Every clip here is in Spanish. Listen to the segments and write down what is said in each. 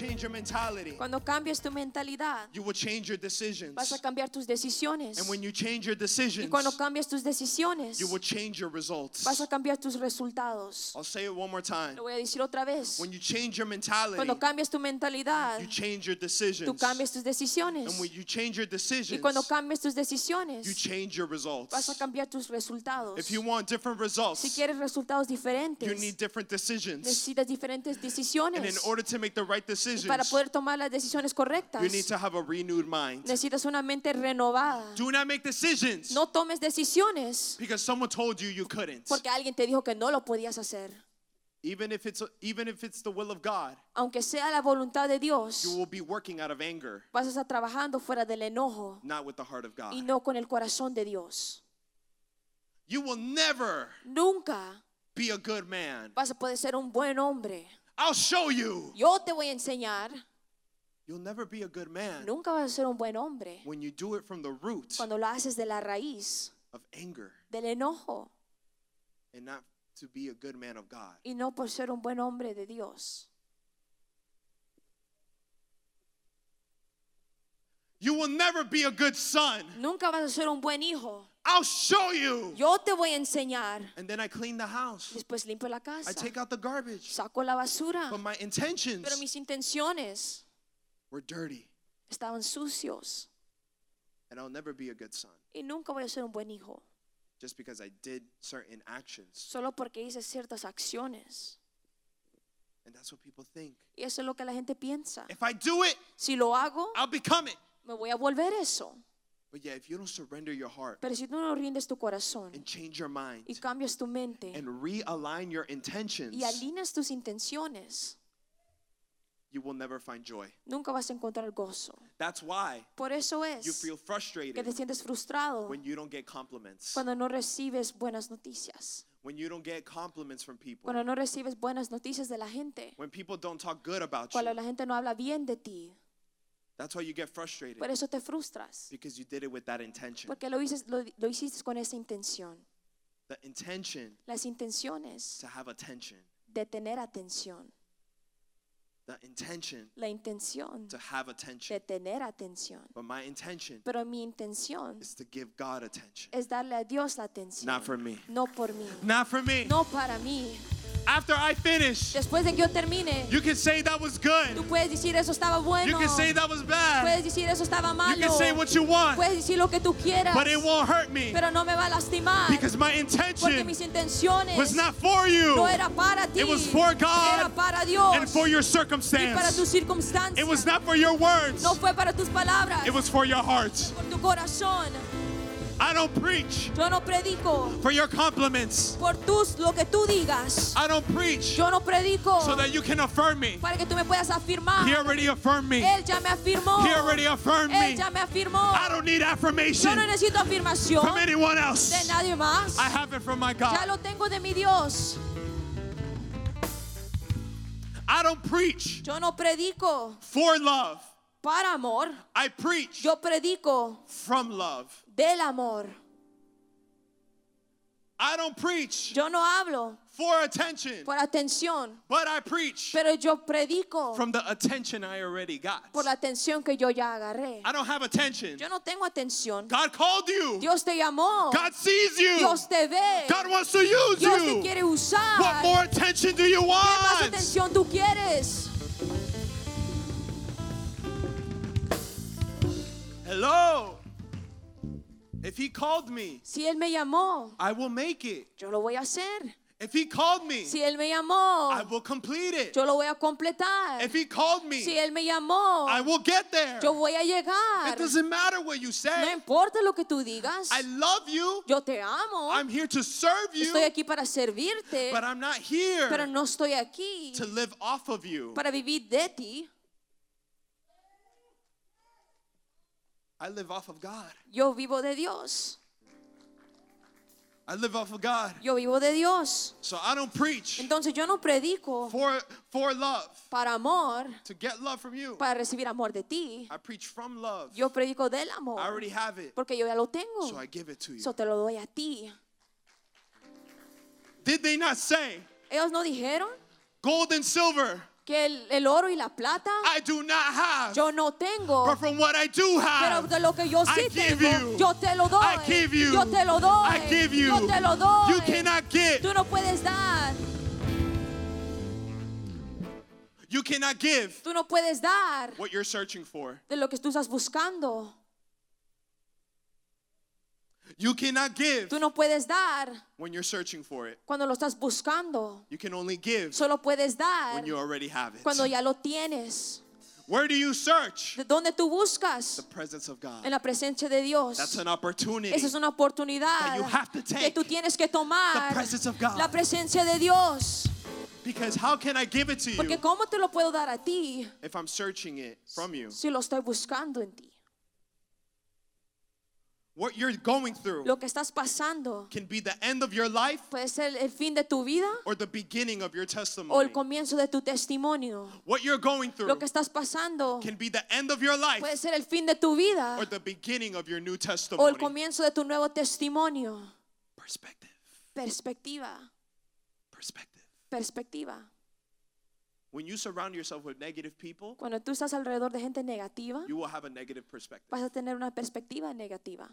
You change your mentality, Cuando cambias tu mentalidad, you will change your decisions. vas a cambiar tus decisiones. And when you change your Y decisions, cuando cambias tus decisiones, you will change your results. vas a cambiar tus resultados. I'll say it one more time. Lo voy a decir otra vez. When you change your mentality, Cuando cambias tu mentalidad, you change your tú decisions. cambias tus decisiones. And when you change your Y decisions, cuando cambias tus you decisiones, change your results. vas a cambiar tus resultados. If you want different Si results, quieres resultados you diferentes, need different decisions. necesitas diferentes And in decisiones. order to make the right Y decisions, para poder tomar las decisiones correctas, you need to have a renewed mind. necesitas una mente renovada. Do not make decisions No tomes decisiones because someone told you you couldn't. porque alguien te dijo que no lo podías hacer. Even if it's even if it's the will of God, Aunque sea la voluntad de Dios, you will be working out of anger, vas a estar trabajando fuera del enojo not with the heart of God. y no con el corazón de Dios. You will never Nunca be a good man. vas a poder ser un buen hombre. I'll show you. Yo te voy a enseñar. You'll never be a good man Nunca vas a ser un buen hombre when you do it from the root cuando lo haces de la raíz of anger del enojo and not to be a good man of God. y no por ser un buen hombre de Dios. You will never be a good son. Nunca vas a ser un buen hijo. I'll show you. Yo te voy a enseñar. And then I clean the house. Después limpio la I casa. take out the garbage. Saco la basura. But my intentions Pero mis intenciones were dirty. estaban sucios. And I'll never be a good son Y nunca voy a ser un buen hijo. just because I did certain actions. Solo porque hice ciertas acciones. And that's what people think. Y eso es lo que la gente piensa. If I do it, Si lo hago, I'll become it. me voy a volver eso. But yeah, if you don't surrender your heart Pero si tú no rindes tu corazón and change your mind y cambias tu mente and realign your intentions, y alineas tus intenciones, you will never find joy. nunca vas a encontrar gozo. That's why Por eso you es feel que frustrated te sientes frustrado when you don't get compliments, cuando no recibes buenas noticias. when you don't get compliments from people, Cuando no recibes buenas noticias de la gente. when people don't talk good about Cuando you. la gente no habla bien de ti. That's why you get frustrated Por eso te frustras. because you did it with that intention. Porque lo, hices, lo, lo hiciste con esa intención. The intention Las intenciones to have attention, de tener atención. the intention La intención to have attention. de tener atención. But my intention Pero mi intención is to give God attention, es darle a Dios la atención. not for me. No por mí. Not for me. No para mí. After I finish, Después de que yo termine, you can say that was good. tú puedes decir eso estaba bueno. You can say that was bad. Puedes decir eso estaba You can say what you want, Puedes decir lo que tú quieras. but it won't hurt me Pero no me va a lastimar. because my Porque intention mis intenciones was not for you. no era para ti. It was for God Era para Dios. and for your y para circumstance. tus circunstancias. It was not for your words. no fue para tus palabras. It was for your heart. por tu corazón. I don't preach Yo no predico for your compliments. por tus lo que tú digas. I don't preach Yo no predico so that you can affirm me. para que tú me puedas afirmar. He already affirmed me. Él ya me afirmó. He already affirmed Él me. ya me afirmó. I don't need Yo affirmation no necesito afirmación from anyone de else. nadie más. I have it from my Ya God. lo tengo de mi Dios. I don't preach Yo no predico for love. Para amor. I preach Yo predico from love. del amor. I don't preach Yo no hablo for attention, por atención, but I preach pero yo predico from the attention I already got. por la atención que yo ya agarré. I don't have attention. Yo no tengo atención. God called you. Dios te llamó. God sees you. Dios te ve. God wants to use Dios te you. quiere usar. What more attention do you ¿Qué más want? atención tú quieres? Hello. If he called me, Si Él me llamó, I will make it. yo lo voy a hacer. If he called me, Si Él me llamó, I will complete it. yo lo voy a completar. If he called me, Si Él me llamó, I will get there. yo voy a llegar. It doesn't matter what you No say. importa lo que tú digas. I love you. Yo te amo. I'm here to serve you, Estoy aquí para servirte. but I'm not here Pero no estoy aquí to live off of you. para vivir de ti. I live off of God. Yo vivo de Dios. I live off of God. Yo vivo de Dios. So I don't preach Entonces yo no predico for for love, para amor, to get love from you. para recibir amor de ti. I preach from love. Yo predico del I amor. already have it, Porque yo ya lo tengo. so I give it to you. Eso te lo doy a ti. Did they not say Ellos no dijeron gold and silver que el, el oro y la plata I do not have, yo no tengo. but from what I do Pero have, de lo que yo sí I give tengo, you. yo te lo doy. I give you. Yo te lo doy. I give you. Yo te lo doy. you cannot get, Tú no puedes dar. you cannot give Tú no puedes dar what you're searching for. de lo que tú estás buscando. You cannot give Tú no puedes dar when you're searching for it. cuando lo estás buscando. You can only give Solo puedes dar when you already have it. cuando ya lo tienes. Where do you search? ¿De dónde tú buscas? The presence of God. En la presencia de Dios. That's an opportunity. Esa es una oportunidad that you have to que take tú tienes que tomar. the presence of God. La presencia de Dios. Because how can I give it to you Porque ¿cómo te lo puedo dar a ti if I'm searching it from you? si lo estoy buscando en ti? What you're going through Lo que estás pasando can be the end of your life puede ser el fin de tu vida or the beginning of your o testimony. el comienzo de tu testimonio. What you're going through Lo que estás pasando can be the end of your life puede ser el fin de tu vida or the beginning of your new o el testimony. comienzo de tu nuevo testimonio. Perspective. Perspectiva, Perspective. perspectiva. When you surround yourself with negative people, Cuando tú estás alrededor de gente negativa, you will have a negative perspective. vas a tener una perspectiva negativa.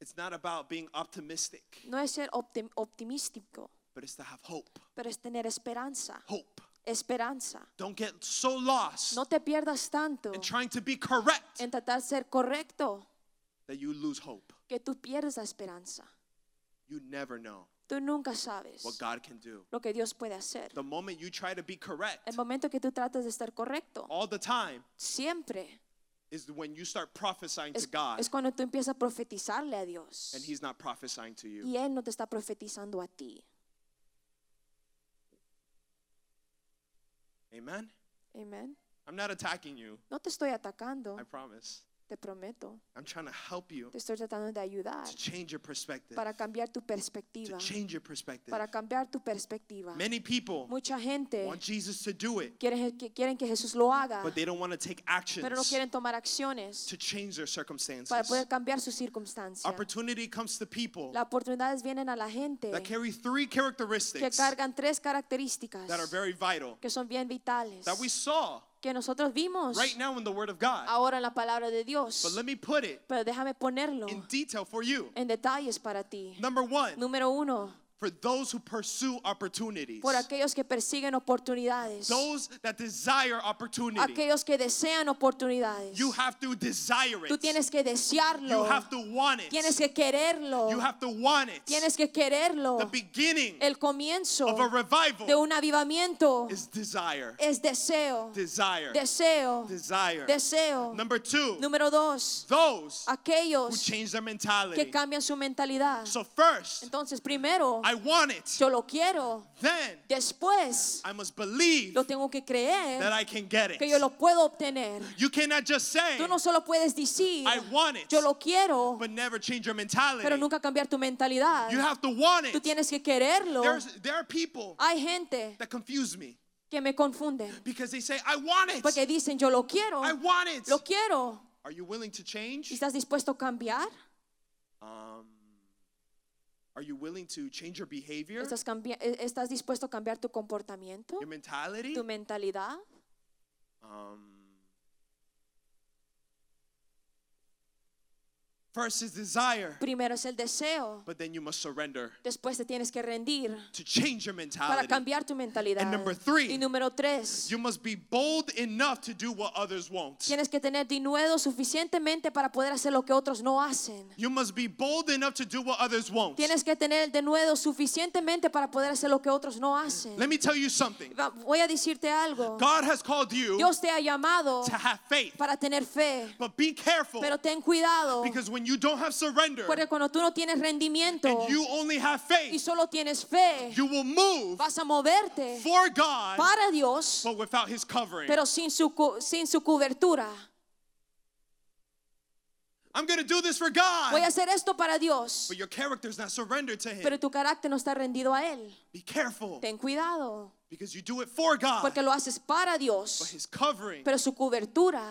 It's not about being optimistic, No es ser optim- optimístico, but it's to have hope. pero es tener esperanza. Hope. Esperanza. Don't get so lost No te pierdas tanto in trying to be correct en tratar de ser correcto that you lose hope. que tú pierdes la esperanza. You never know Tú nunca sabes what God can do. lo que Dios puede hacer. The moment you try to be correct El momento que tú tratas de estar correcto, all the time siempre is when you start prophesying to God es cuando tú empiezas a profetizarle a Dios and He's not prophesying to you. y Él no te está profetizando a ti. Amen? Amén. I'm not attacking you, No te estoy atacando, I promise. Te prometo. I'm trying to help you Te estoy tratando de ayudar to change your perspective. para cambiar tu To perspectiva. change your perspective. Para cambiar tu perspectiva. Many people Mucha gente want Jesus to do it, que quieren que Jesús lo haga, but they don't want to take pero no actions quieren tomar acciones to change their circumstances. para poder cambiar sus circunstancias. Opportunity comes to people Las oportunidades vienen a la gente that carry three que characteristics cargan tres características that are very vital que son bien vitales, that we saw que nosotros vimos right now in the Word of God. ahora en la palabra de But Dios. let me put it Pero déjame ponerlo in detail for you. en detalles para ti. Number one, Número uno, for those who pursue opportunities, por aquellos que persiguen oportunidades, those that desire opportunity. aquellos que desean oportunidades. You have to desire Tú it. tienes que You desearlo, have to want it. tienes que quererlo, You have to want it. tienes que quererlo. The beginning El comienzo of a de revival un avivamiento is desire. es deseo, Desire. deseo, Desire. deseo. Number two, Número dos, those who aquellos change their que mentality. cambian su mentalidad. So first, Entonces, primero, I want it. yo lo quiero. Then Después, I must believe lo tengo que creer that I can get que yo it. lo puedo obtener. You cannot just say, Tú no solo puedes decir, I want it, yo lo quiero, but never change your mentality. pero nunca cambiar tu mentalidad. You have to want Tú it. tienes que quererlo. There's, there are people Hay gente that confuse me que me confunden because they say, I want it. porque dicen, yo lo quiero, I want it. lo quiero. Are you willing to change? ¿Y ¿Estás dispuesto a cambiar? Um, are you willing to change your behavior, ¿Estás, cambi- eh, ¿Estás dispuesto a cambiar tu comportamiento, your mentality? tu mentalidad? Um, First is desire, Primero es el deseo. but then you must surrender Después te tienes que rendir to change your para mentality. cambiar tu mentalidad. And number three, y número tres, You must be bold enough to do what others won't. tienes que tener dinuedo suficientemente para poder hacer lo que otros no hacen. You must be bold enough to do what others won't. Tienes que tener el denuedo suficientemente para poder hacer lo que otros no hacen. Let me tell you something. Voy a decirte algo. God has called you Dios te ha llamado to have faith, para tener fe, but be careful pero ten cuidado because when you don't have surrender porque cuando tú no tienes rendimiento and you only have y faith, solo tienes fe, you will move vas a moverte for God, para Dios, but without His covering. pero sin su, sin su cobertura. I'm going to do this for Voy a God, hacer esto para Dios, but your character's not surrendered to Him. pero tu carácter no está rendido a Él. Be careful Ten cuidado, because you do it for God, porque lo haces para but Dios, His covering pero su cobertura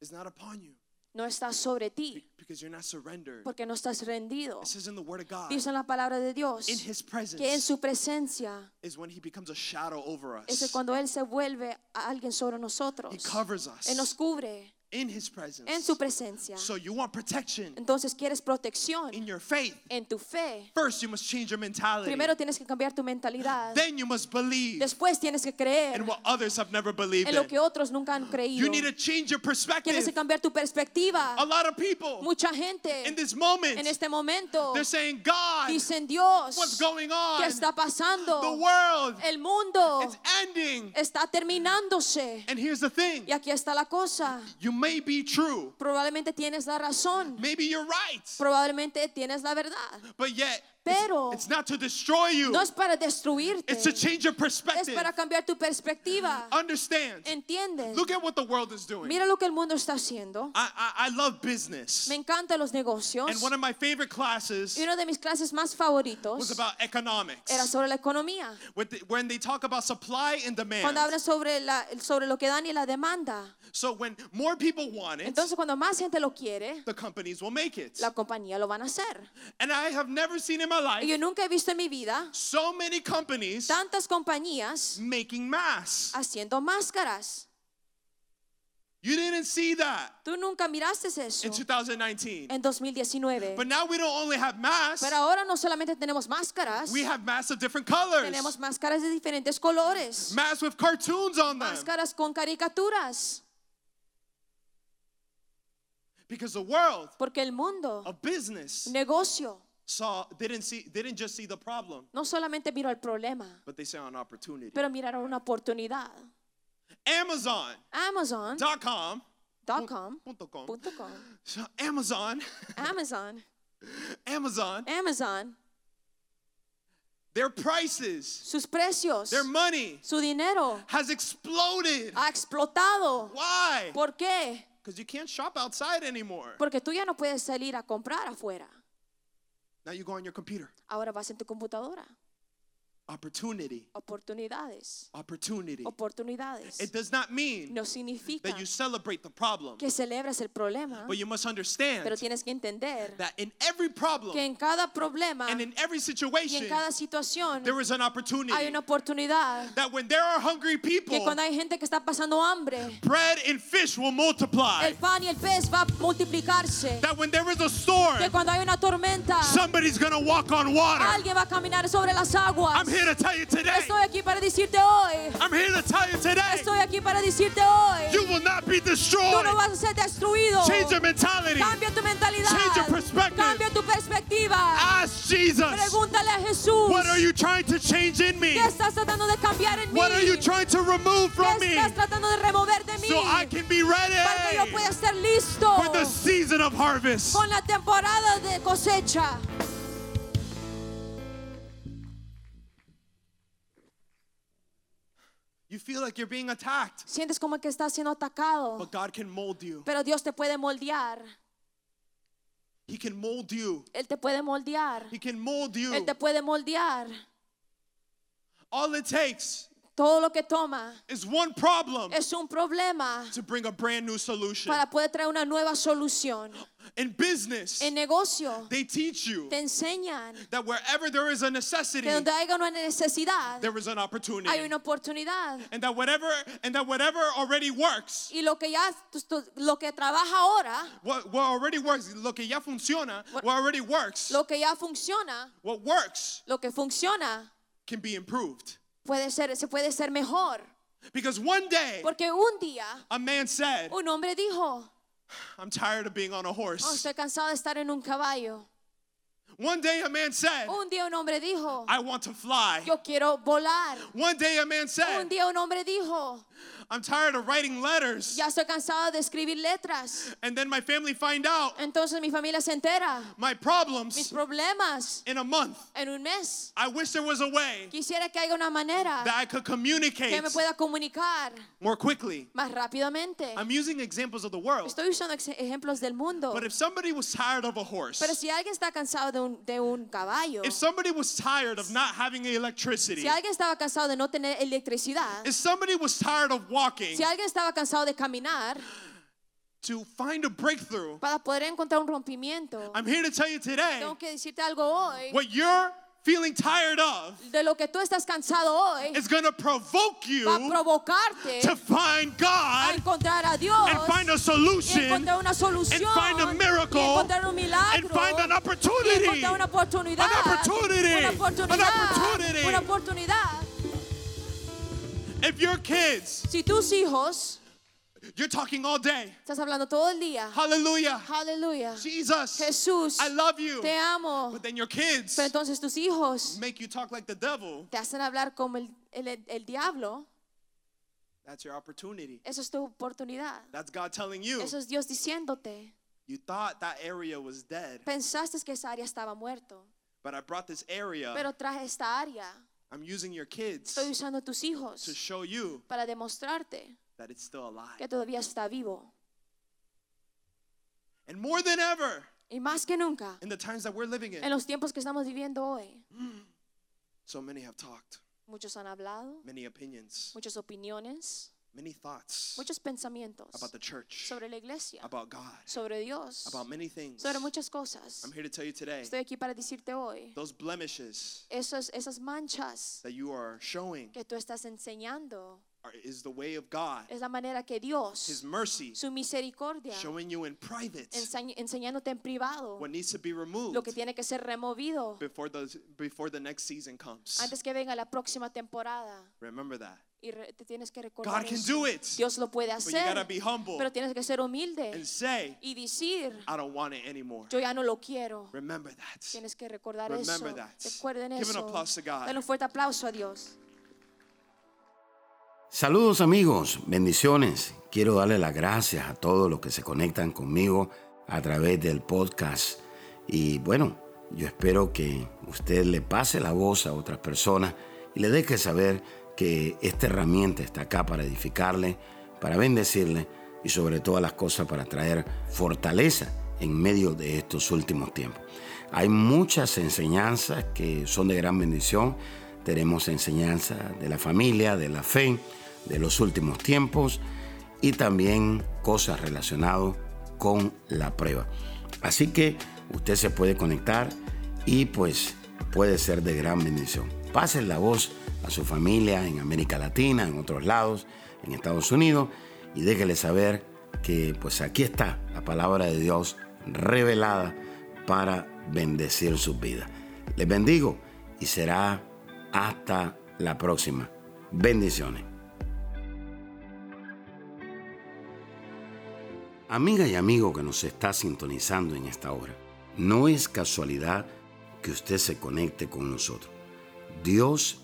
is not upon you no está sobre ti, because you're not surrendered. porque no estás rendido. It says in the Word of God, Dice en la palabra de Dios in His presence que en su presencia is when He becomes a shadow over es cuando Él se vuelve a alguien sobre nosotros. He covers us Él nos cubre in His presence. en su presencia. So you want protection Entonces quieres protección in your faith. en tu fe. First, you must change your mentality. Primero tienes que cambiar tu mentalidad. Then you must believe Después tienes que creer in what others have never believed en lo que otros nunca han creído. You need to change your Tienes perspective. que cambiar tu perspectiva. A lot of people Mucha gente in this moment, en este momento they're saying, God, dicen Dios, what's going ¿qué on? está pasando? The world, El mundo it's ending. está terminándose. And here's the thing Y aquí está la cosa. you may be true, Probablemente tienes la razón. maybe you're right, Probablemente tienes la verdad. but yet Pero it's, it's not to destroy you, no es para destruirte. it's to change your Es perspective. para cambiar tu perspectiva. Understand. ¿Entiendes? Look at what the world is doing. Mira lo que el mundo está haciendo. I, I, I love business. Me encantan los negocios. And one of my favorite classes Y uno de mis clases más was favoritos about economics. era sobre la economía. When they talk about supply and demand. Cuando hablan sobre, la, sobre lo que dan y la demanda. So when more people want it, Entonces cuando más gente lo quiere, the companies will make it. la compañía lo van a hacer. And I have never seen in my life yo nunca he visto en mi vida so many companies tantas compañías making masks. haciendo máscaras. You didn't see that Tú nunca miraste eso in 2019. en 2019. But now we don't only have masks, Pero ahora no solamente tenemos máscaras, we have masks of different colors. tenemos máscaras de diferentes colores. Masks with cartoons on them. Máscaras con caricaturas. Because the world Porque el mundo, of business negocio, saw didn't see didn't just see the problem, no solamente miró el problema, but they saw an opportunity. pero miraron una oportunidad. Amazon.com Amazon.com. punto com. punto com. So Amazon, Amazon. Amazon, Amazon. their prices, Sus precios, their money su dinero has exploded. ha explotado. Why? ¿Por qué? Because you can't shop outside anymore. Porque tú ya no puedes salir a comprar afuera. Now you go on your computer. Ahora vas en tu computadora. Opportunity. Oportunidades. Opportunity. Oportunidades. It does not mean No significa that you celebrate the problem, que celebras el problema, but you must understand pero tienes que entender that in every problem que en cada problema and in every y situation, en cada situación there is an opportunity. hay una oportunidad. That when there are hungry Que people, cuando hay gente que está pasando hambre, bread and fish will multiply. el pan y el pez va a multiplicarse. That when there is a storm, Que cuando hay una tormenta, somebody's gonna walk on water. alguien va a caminar sobre las aguas. I'm here to tell you today. Estoy aquí para decirte hoy. I'm here to tell you today. Estoy aquí para decirte hoy. You will not be Tú destroyed. no vas a ser destruido. Change your mentality. Cambia tu mentalidad. Change your perspective. Cambia tu perspectiva. Ask Jesus. Pregúntale a Jesús. What are you trying to change in me? ¿Qué estás tratando de cambiar en mí? What are you trying to remove from ¿Qué me estás tratando de remover de mí? so I can be para que yo ready pueda estar listo for the season of harvest? con la temporada de cosecha. You feel like you're being attacked, Sientes como que estás siendo atacado, but God can mold you. pero Dios te puede moldear. He can mold you. Él te puede moldear. He can mold you. Él te puede moldear. All it takes Todo lo que toma is one problem es un problema to bring a brand new solution. para poder traer una nueva solución. In business, En negocio they teach you te enseñan that wherever there is a necessity, que donde haya una necesidad there is an opportunity. hay una oportunidad. And that whatever and that whatever already works, Y lo que ya lo que trabaja ahora, what, what already works, lo que ya funciona, what already works, lo que ya funciona, what works lo que funciona can be improved. Puede ser se puede ser mejor. Because one day Porque un día a man said, un hombre dijo, I'm tired of being on a "Oh, horse. estoy cansado de estar en un caballo. One day a man said, Un día un hombre dijo, I want to fly. yo quiero volar. One day a man Un said, día un hombre dijo, I'm tired of writing letters. ya estoy cansado de escribir letras. And then my family find out Entonces mi familia se entera. my problems. Mis problemas in a month. en un mes. I wish there was a way Quisiera que haya una manera that I could que communicate me pueda comunicar more quickly. más rápidamente. I'm using examples of the world. Estoy usando ejemplos del mundo. But if somebody was tired of a horse, Pero si alguien está cansado de un, de un caballo, if somebody was tired of not having electricity, si alguien estaba cansado de no tener electricidad, if somebody was tired of walking si alguien estaba cansado de caminar to find a breakthrough, para poder encontrar un rompimiento, I'm here to tell you today tengo que decirte algo hoy. what you're feeling tired of De lo que tú estás cansado hoy, is going to provoke you va a provocarte to find a God encontrar a Dios and find a y solution encontrar una and find a y miracle encontrar un and find an y opportunity. encontrar una oportunidad An opportunity. una An oportunidad opportunity. una oportunidad If your kids, si tus hijos you're talking all day. estás hablando todo el día Hallelujah. aleluya Jesus, Jesús I love you. te amo But then your kids pero entonces tus hijos make you talk like the devil. te hacen hablar como el, el, el diablo That's your opportunity. eso es tu oportunidad That's God telling you. eso es Dios diciéndote You thought that area was dead, pensaste que esa área estaba muerto but I brought this area. pero traje esta área I'm using your kids estoy usando tus to hijos show you para demostrarte that it's still alive. que todavía está vivo And more than ever, y más que nunca in the times that we're living en in, los tiempos que estamos viviendo hoy so many have talked, muchos han hablado many opinions, muchas opiniones many thoughts muchos pensamientos about the church, sobre la iglesia about God, sobre Dios about many things. sobre muchas cosas I'm here to tell you today estoy aquí para decirte hoy those blemishes esos, esas manchas that you are showing que tú estás enseñando is the way of God, es la manera que His Dios mercy, su misericordia showing you in private enseñ- enseñándote en privado what needs to be lo removed que tiene que ser removido before the before the next season comes. antes que venga la próxima temporada Remember that. Y te tienes que recordar God can eso. do it, Dios lo puede but you gotta hacer be humble pero tienes que ser humilde and say, y decir I don't want it anymore. yo ya no lo quiero Remember that. tienes que recordar Remember eso that. recuerden Give an eso applause to God. dale un fuerte aplauso a Dios Saludos amigos, bendiciones. Quiero darle las gracias a todos los que se conectan conmigo a través del podcast. Y bueno, yo espero que usted le pase la voz a otras personas y le deje saber que esta herramienta está acá para edificarle, para bendecirle y sobre todas las cosas para traer fortaleza en medio de estos últimos tiempos. Hay muchas enseñanzas que son de gran bendición. Tenemos enseñanza de la familia, de la fe, de los últimos tiempos y también cosas relacionadas con la prueba. Así que usted se puede conectar y pues puede ser de gran bendición. Pasen la voz a su familia en América Latina, en otros lados, en Estados Unidos y déjele saber que pues aquí está la palabra de Dios revelada para bendecir sus vidas. Les bendigo y será hasta la próxima. Bendiciones. Amiga y amigo que nos está sintonizando en esta hora, no es casualidad que usted se conecte con nosotros. Dios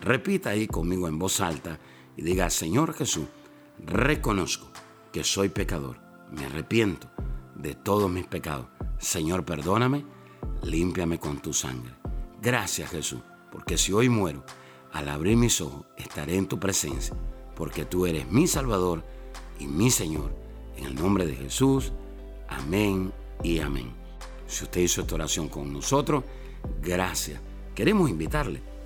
Repita ahí conmigo en voz alta y diga, Señor Jesús, reconozco que soy pecador, me arrepiento de todos mis pecados. Señor, perdóname, límpiame con tu sangre. Gracias Jesús, porque si hoy muero, al abrir mis ojos estaré en tu presencia, porque tú eres mi Salvador y mi Señor. En el nombre de Jesús, amén y amén. Si usted hizo esta oración con nosotros, gracias. Queremos invitarle